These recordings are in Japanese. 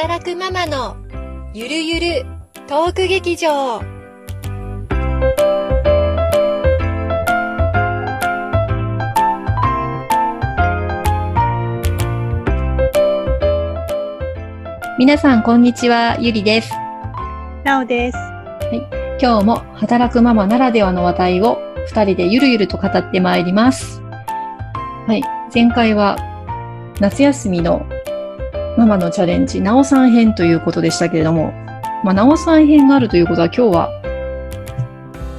働くママのゆるゆるトーク劇場皆さん、こんにちは。ゆりです。なおです。今日も働くママならではの話題を二人でゆるゆると語ってまいります。はい。前回は夏休みのママのチャレンジ、なおさん編ということでしたけれども、まあ、なおさん編があるということは今日は、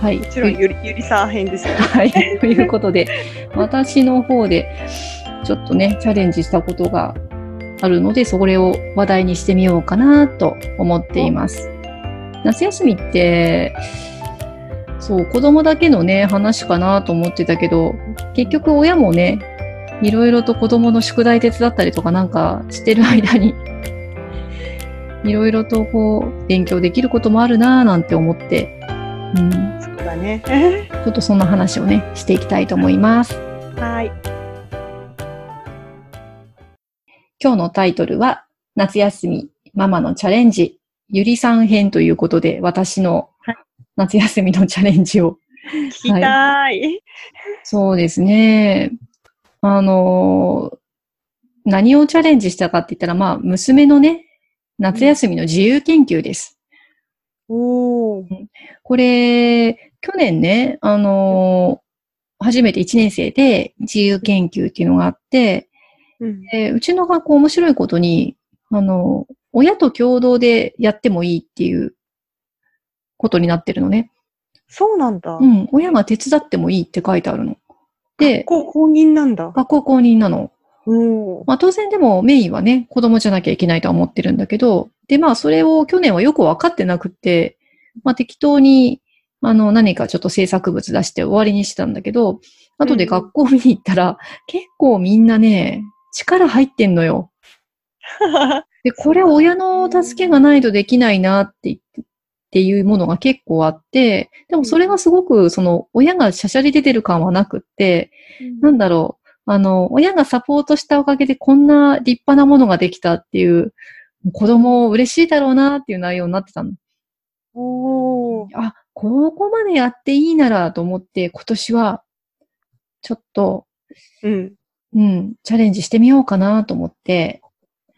はい。もちろんゆり、ゆりさん編ですよね。はい。ということで、私の方でちょっとね、チャレンジしたことがあるので、それを話題にしてみようかなと思っています。夏休みって、そう、子供だけのね、話かなと思ってたけど、結局親もね、いろいろと子供の宿題手伝ったりとかなんかしてる間に、いろいろとこう、勉強できることもあるなぁなんて思って、うん、そうだね。ちょっとそんな話をね、していきたいと思います。はい。今日のタイトルは、夏休みママのチャレンジ、ゆりさん編ということで、私のはい夏休みのチャレンジを。聞きたい。そうですね。あの、何をチャレンジしたかって言ったら、まあ、娘のね、夏休みの自由研究です。おー。これ、去年ね、あの、初めて1年生で自由研究っていうのがあって、うん。でうちの学校面白いことに、あの、親と共同でやってもいいっていうことになってるのね。そうなんだ。うん、親が手伝ってもいいって書いてあるの。で、こう、公認なんだ。学校公認なの。まあ当然でもメインはね、子供じゃなきゃいけないとは思ってるんだけど、でまあそれを去年はよくわかってなくって、まあ適当に、あの何かちょっと制作物出して終わりにしてたんだけど、後で学校見に行ったら、結構みんなね、力入ってんのよ。で、これ親の助けがないとできないなって言って、っていうものが結構あって、でもそれがすごく、その、親がしゃしゃり出てる感はなくって、なんだろう、あの、親がサポートしたおかげでこんな立派なものができたっていう、子供嬉しいだろうなっていう内容になってたの。おー。あ、ここまでやっていいならと思って、今年は、ちょっと、うん。うん、チャレンジしてみようかなと思って、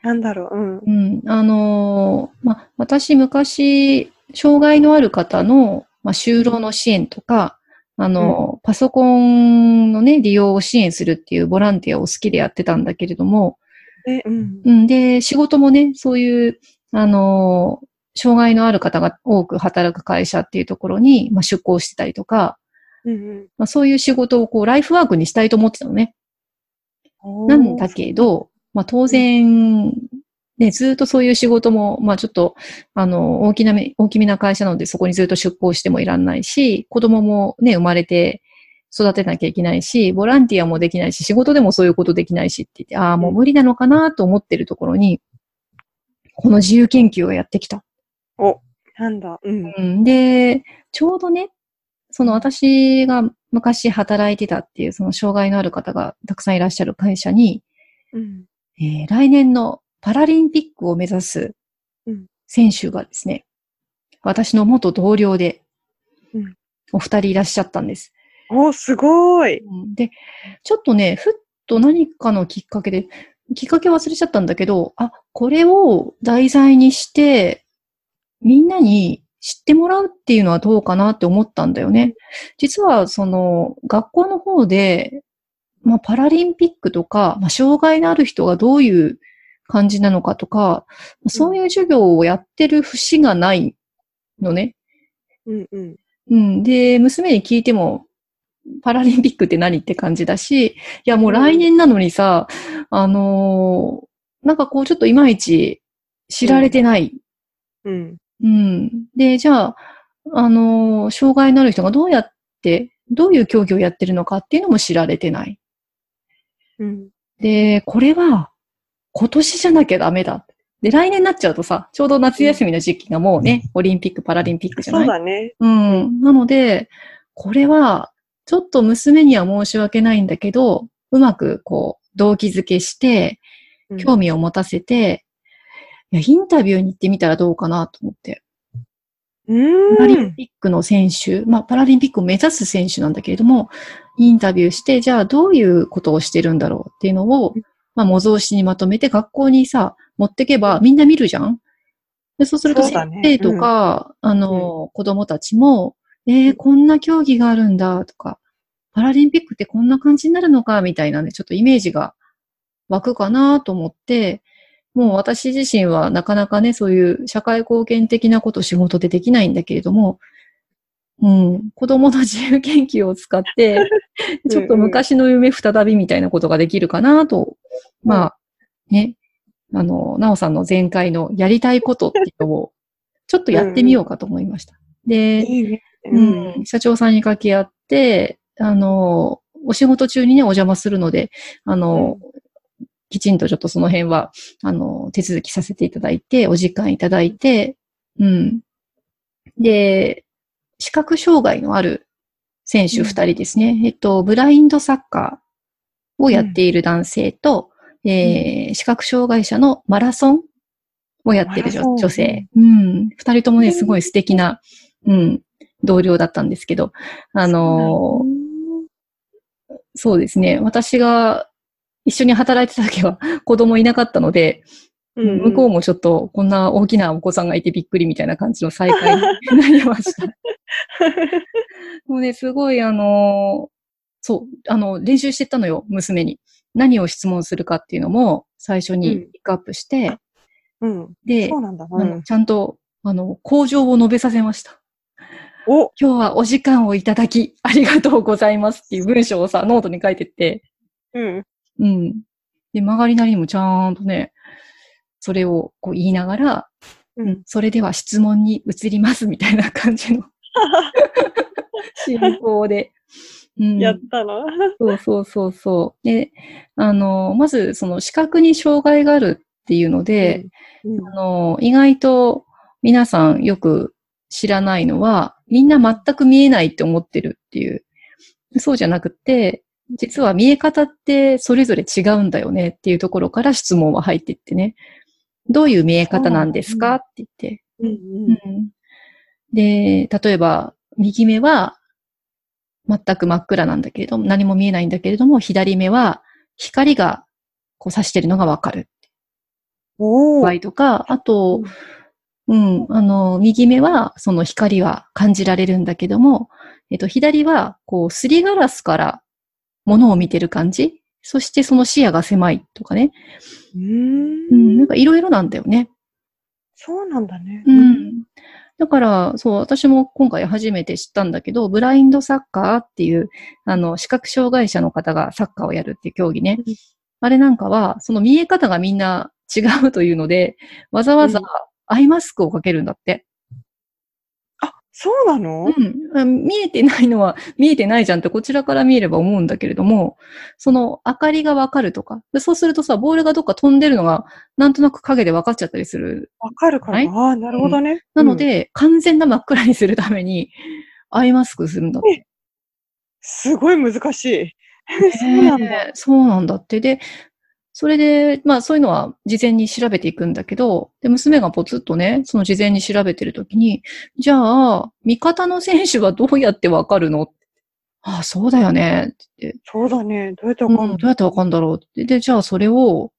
なんだろう。うん。うん、あのーま、私昔、障害のある方の、ま、就労の支援とか、あの、パソコンのね、利用を支援するっていうボランティアを好きでやってたんだけれども、で、うん。うん、で、仕事もね、そういう、あのー障害のある方が多く働く会社っていうところに、ま、出向してたりとか、うんまあ、そういう仕事をこう、ライフワークにしたいと思ってたのね。うん。なんだけど、まあ当然、ね、ずっとそういう仕事も、まあちょっと、あの、大きなめ、大きめな会社なのでそこにずっと出向してもいらんないし、子供もね、生まれて育てなきゃいけないし、ボランティアもできないし、仕事でもそういうことできないしって言って、ああ、もう無理なのかなと思ってるところに、この自由研究をやってきた。お、なんだ。うん。うん、で、ちょうどね、その私が昔働いてたっていう、その障害のある方がたくさんいらっしゃる会社に、うん。えー来年のパラリンピックを目指すうん選手がですね、私の元同僚でうん、お二人いらっしゃったんです。お、すごい。うんで、ちょっとね、ふっと何かのきっかけで、きっかけ忘れちゃったんだけど、あ、これを題材にして、みんなに知ってもらうっていうのはどうかなって思ったんだよね。実は、その、学校の方で、まあ、パラリンピックとか、まあ、障害のある人がどういう感じなのかとか、そういう授業をやってる節がないのね。うんうん。うん。で、娘に聞いても、パラリンピックって何って感じだし、いや、もう来年なのにさ、あのーなんかこう、ちょっといまいち知られてない。うん。うん。で、じゃあ、あのー障害のある人がどうやって、どういう競技をやってるのかっていうのも知られてない。うん。で、これは、今年じゃなきゃダメだ。で、来年になっちゃうとさ、ちょうど夏休みの時期がもうね、オリンピック、パラリンピックじゃそない？うだね。うん。なので、これは、ちょっと娘には申し訳ないんだけど、うまくこう、動機づけして、うん興味を持たせて、いや、インタビューに行ってみたらどうかなと思って。うパラリンん。ピックの選手、まあ、パラリンピックを目指す選手なんだけれども、インタビューして、じゃあどういうことをしてるんだろうっていうのをうん、まあ、模造紙にまとめて学校にさ、持ってけばみんな見るじゃん？でそうすると先生とか、あの、子供たちも、えー、こんな競技があるんだとか、パラリンピックってこんな感じになるのかみたいなね、ちょっとイメージが湧くかなと思って、もう私自身はなかなかね、そういう社会貢献的なこと仕事でできないんだけれども、うん、子供の自由研究を使って、ちょっと昔の夢再びみたいなことができるかなと、まあ、ね、あの、なおさんの前回のやりたいことっていうのを、ちょっとやってみようかと思いました。で、いいね。う。ん、社長さんに掛け合って、あの、お仕事中にね、お邪魔するので、あの、きちんとちょっとその辺は、あの、手続きさせていただいて、お時間いただいて、うん。で、視覚障害のある選手うん二人ですね。えっと、ブラインドサッカーをやっている男性と、えー視覚障害者のマラソンをやってる女性。うん。二人ともね、すごい素敵な、うん、同僚だったんですけど、あのーそうですね。私が一緒に働いてた時は 子供いなかったので、うん、向こうもちょっとこんな大きなお子さんがいてびっくりみたいな感じの再会になりました。もうね、すごいあのーそう、あの、練習してったのよ、娘に。何を質問するかっていうのも最初にピックアップして、うん。でそ、うなんだ。うん。ちゃんと、あの、口上を述べさせました。お今日はお時間をいただき、ありがとうございますっていう文章をさ、ノートに書いてって、うん。うん。で、曲がりなりにもちゃんとね、それをこう言いながら、ううんん、それでは質問に移りますみたいな感じの 進行で。うん、やったの？そうそうそうそう。で、あの、まずその視覚に障害があるっていうので、うん、あの、意外と皆さんよく知らないのは、みんな全く見えないって思ってるっていう。そうじゃなくて、実は見え方ってそれぞれ違うんだよねっていうところから質問は入っていってね。どういう見え方なんですか？って言って。うんうんで、例えば、右目は全く真っ暗なんだけれども、何も見えないんだけれども、左目は光がこう差してるのがわかる場合とか、あと、うん、あの、右目はその光は感じられるんだけども、えっと、左はこう、すりガラスから物を見てる感じそしてその視野が狭いとかね。うーうん、なんん。かいろいろなんだよね。そうなんだね。う。ん。だから、そう、私も今回初めて知ったんだけど、ブラインドサッカーっていう、あの、視覚障害者の方がサッカーをやるっていう競技ねうん。あれなんかは、その見え方がみんな違うというので、わざわざうんアイマスクをかけるんだって。あ、そうなの？うんあ。見えてないのは見えてないじゃんってこちらから見えれば思うんだけれども、その明かりがわかるとか。でそうするとさ、ボールがどっか飛んでるのがなんとなく影で分かっちゃったりするわかるかはい？なああ、なるほどね。なので、完全な真っ暗にするために、アイマスクするんだって。すごい難しい。そうなんだ。そうなんだって。で、それで、まあそういうのは事前に調べていくんだけど、で、娘がポツッとね、その事前に調べてるときに、じゃあ、味方の選手はどうやってわかるの？ああ、そうだよね。ってそうだね。どうやってわうん、かんのどうやってわかんだろう？って。で、じゃあそれを、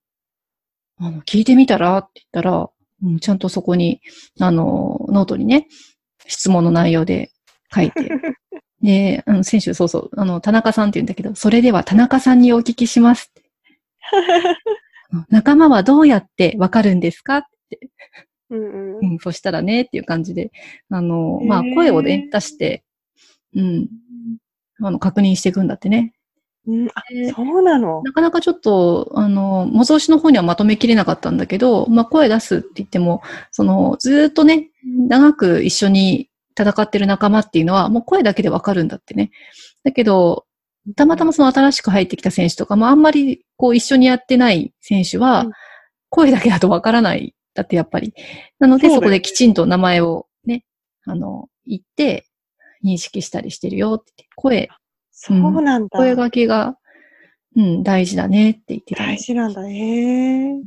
あの、聞いてみたら？って言ったら、うん、ちゃんとそこに、あの、ノートにね、質問の内容で書いて。で、あの、選手、そうそう、あの、田中さんって言うんだけど、それでは田中さんにお聞きします 仲間はどうやってわかるんですか？って。うんうんうん、そしたらね、っていう感じで、あの、まあ、声をね、出して、うん、あの、確認していくんだってね。うん。あで、そうなの？なかなかちょっと、あの、模造紙の方にはまとめきれなかったんだけど、まあ、声出すって言っても、その、ずーっとね、長く一緒に戦ってる仲間っていうのは、もう声だけでわかるんだってね。だけど、たまたまその新しく入ってきた選手とかもあんまりこう一緒にやってない選手はうん、声だけだとわからない。だってやっぱり。なのでそこできちんと名前をね、あの、言って認識したりしてるよって声、そうなんだ。声掛けが、うん、大事だねって言ってたね大事なんだ。へえ。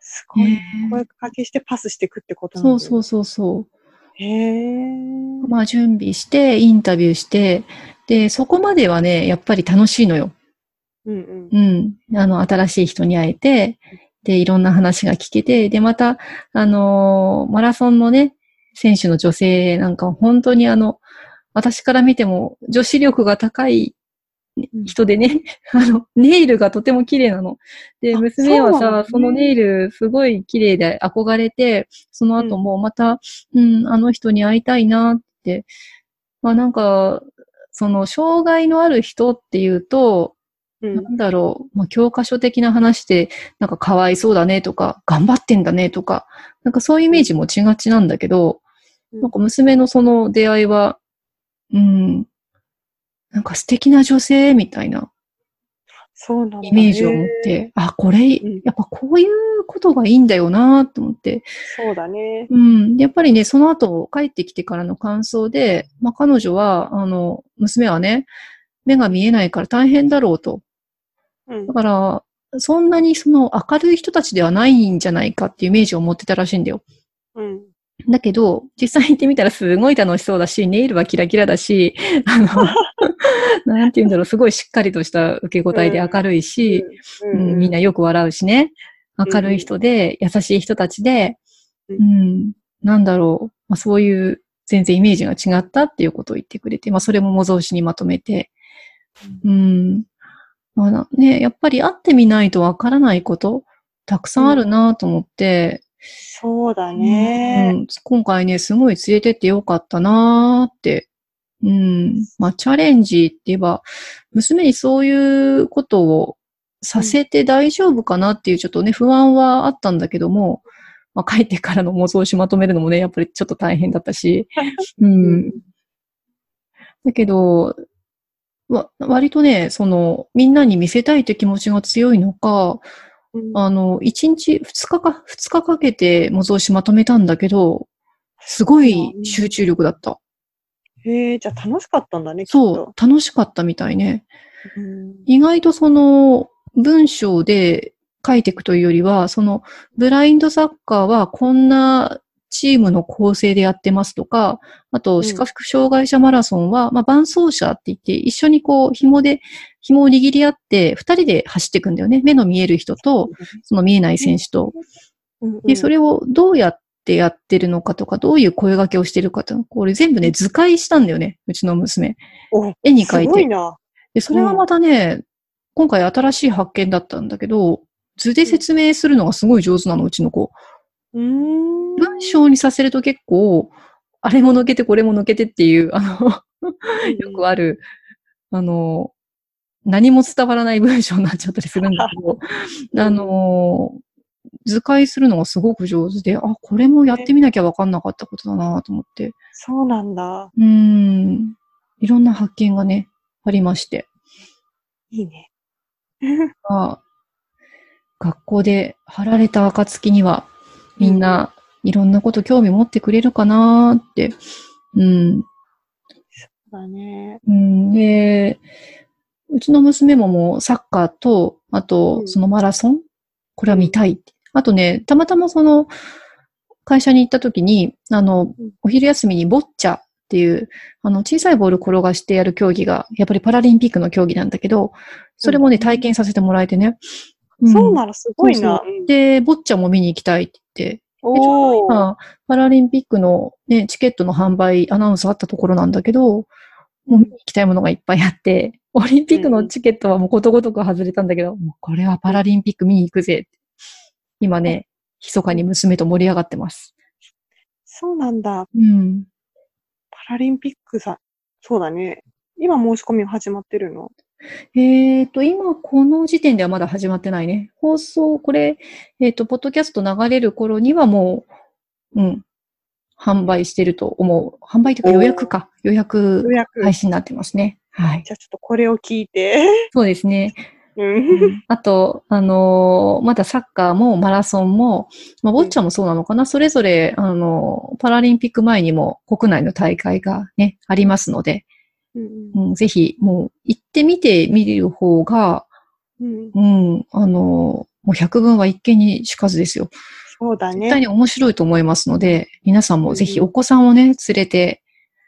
すごい。ね声かけしてパスしていくってことなんだそうそうそうそう。へえ。まあ準備して、インタビューして、で、そこまではね、やっぱり楽しいのよ。うんうん。あの、新しい人に会えて、で、いろんな話が聞けて、で、また、あのーマラソンのね、選手の女性なんか本当にあの、私から見ても女子力が高いうん。人でね、あの、ネイルがとても綺麗なの。で、あ娘はさね、そのネイルすごい綺麗で憧れて、その後もまた、うん、あの人に会いたいなって。まあなんか、その、障害のある人っていうと、うん。なんだろう、まあ教科書的な話で、なんかかわいそうだねとか、頑張ってんだねとか、なんかそういうイメージ持ちがちなんだけど、うん。なんか娘のその出会いは、うん、なんか素敵な女性みたいなそうなん。イメージを持って、あ、これん、やっぱこういうことがいいんだよなと思って。そうだね。うん。やっぱりね、その後帰ってきてからの感想で、まあ彼女は、あの、娘はね、目が見えないから大変だろうと。うんだ。から、そんなにその明るい人たちではないんじゃないかっていうイメージを持ってたらしいんだよ。うん。だけど、実際行ってみたらすごい楽しそうだし、ネイルはキラキラだし、あの、なんて言うんだろう、すごいしっかりとした受け答えで明るいし、うん、みんなよく笑うしね。明るい人で、優しい人たちで、ううんん、なんだろう、まあ、そういう全然イメージが違ったっていうことを言ってくれて、まあそれも模造紙にまとめて、うん、まあなね、やっぱり会ってみないとわからないこと、たくさんあるなと思って、そうだね。うん、今回ね、すごい連れてってよかったなーって。うん。まあ、チャレンジって言えば、娘にそういうことをさせて大丈夫かなっていうちょっとね、不安はあったんだけども、まあ、帰ってからの模造紙まとめるのもね、やっぱりちょっと大変だったし、うん。だけど、わ割とね、その、みんなに見せたいって気持ちが強いのか、うんあの、1日、2日か、2日かけて模造紙まとめたんだけど、すごい集中力だった。へえ、じゃあ楽しかったんだね、そと。う、楽しかったみたいね。うん。意外とその、文章で書いていくというよりは、その、ブラインドサッカーはこんなチームの構成でやってますとか、あと、ん視覚障害者マラソンは、まあ、伴走者って言って、一緒にこう、紐で、紐を握り合って、二人で走っていくんだよね。目の見える人と、その見えない選手と。うんで、それをどうやってやってるのかとか、どういう声掛けをしてるかとか、これ全部ね、図解したんだよね。うちの娘。お絵に描いて。すごいな。で、それがまたね、今回新しい発見だったんだけど、図で説明するのがすごい上手なの、うちの子。文章にさせると結構、あれも抜けてこれも抜けてっていう、あの、よくある、あの、何も伝わらない文章になっちゃったりするんだけど、あの、図解するのがすごく上手で、あ、これもやってみなきゃわかんなかったことだなと思って。そうなんだ。うーん。いろんな発見がね、ありまして。いいね。まあ、学校で貼られた暁には、みんないろんなこと興味持ってくれるかなーって。うん。そうだね。うん、で、うちの娘ももうサッカーと、あうと、んそのマラソン？これは見たいって。あとね、たまたまその、会社に行った時に、あのうん、お昼休みにボッチャっていう、あの、小さいボール転がしてやる競技が、やっぱりパラリンピックの競技なんだけど、それもね、うん体験させてもらえてね。んそうならすごいな。そうそうで、ボッチャも見に行きたいって言って、おー。今、パラリンピックのね、チケットの販売アナウンスあったところなんだけど、もう見に行きたいものがいっぱいあって、オリンピックのチケットはもうことごとく外れたんだけど、もうこれはパラリンピック見に行くぜ。今ね、密かに娘と盛り上がってます。そうなんだ。うん。パラリンピックさ、そうだね。今申し込み始まってるの？えーと、今この時点ではまだ始まってないね。放送、これ、えっ、と、ポッドキャスト流れる頃にはもう、うん、販売してると思う。販売というか予約か。予約予約。配信になってますね。はい。じゃあちょっとこれを聞いて。そうですね。うん。あと、あのーまだサッカーもマラソンも、まあ、ボッチャもそうなのかな、それぞれ、あのーパラリンピック前にも国内の大会がね、ありますので、うんうん、ぜひ、もう、行ってみてみる方が、うん。うん、あのーもう百聞は一見にしかずですよ。そうだ絶対にね。面白いと思いますので、皆さんもぜひお子さんをね、連れて、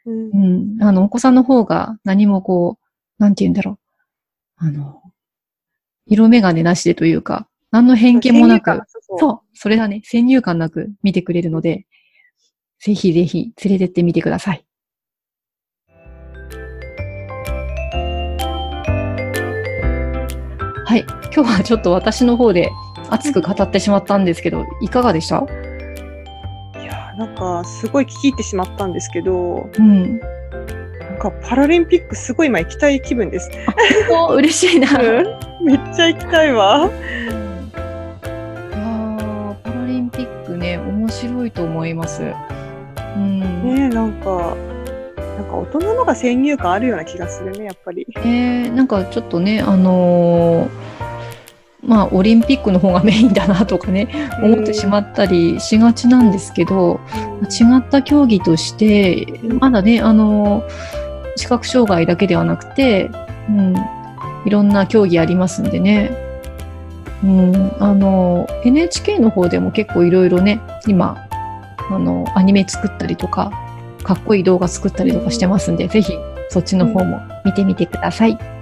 うんうん、あの、お子さんの方が何もこう、なんて言うんだろう。あの、色眼鏡なしでというか、何の偏見もなく、そうそうそう、それだね、先入観なく見てくれるので、ぜひぜひ連れてってみてください。はい。今日はちょっと私の方で熱く語ってしまったんですけど、いかがでした？いやーなんか、すごい聞き入ってしまったんですけど、うん。なんかパラリンピックすごい今行きたい気分です。お嬉しいな。めっちゃ行きたいわ。いやーパラリンピックね、面白いと思います。うん。ねえ、なんか、なんか大人のが先入観あるような気がするね、やっぱり。えー、なんかちょっとね、あのーまあ、オリンピックの方がメインだなとかね、思ってしまったりしがちなんですけど、違った競技として、まだね、あのー視覚障害だけではなくて、うん、いろんな競技ありますんでね。うん、あの、NHK の方でも結構いろいろね、今、あの、アニメ作ったりとか、かっこいい動画作ったりとかしてますんで、ぜひそっちの方も見てみてください。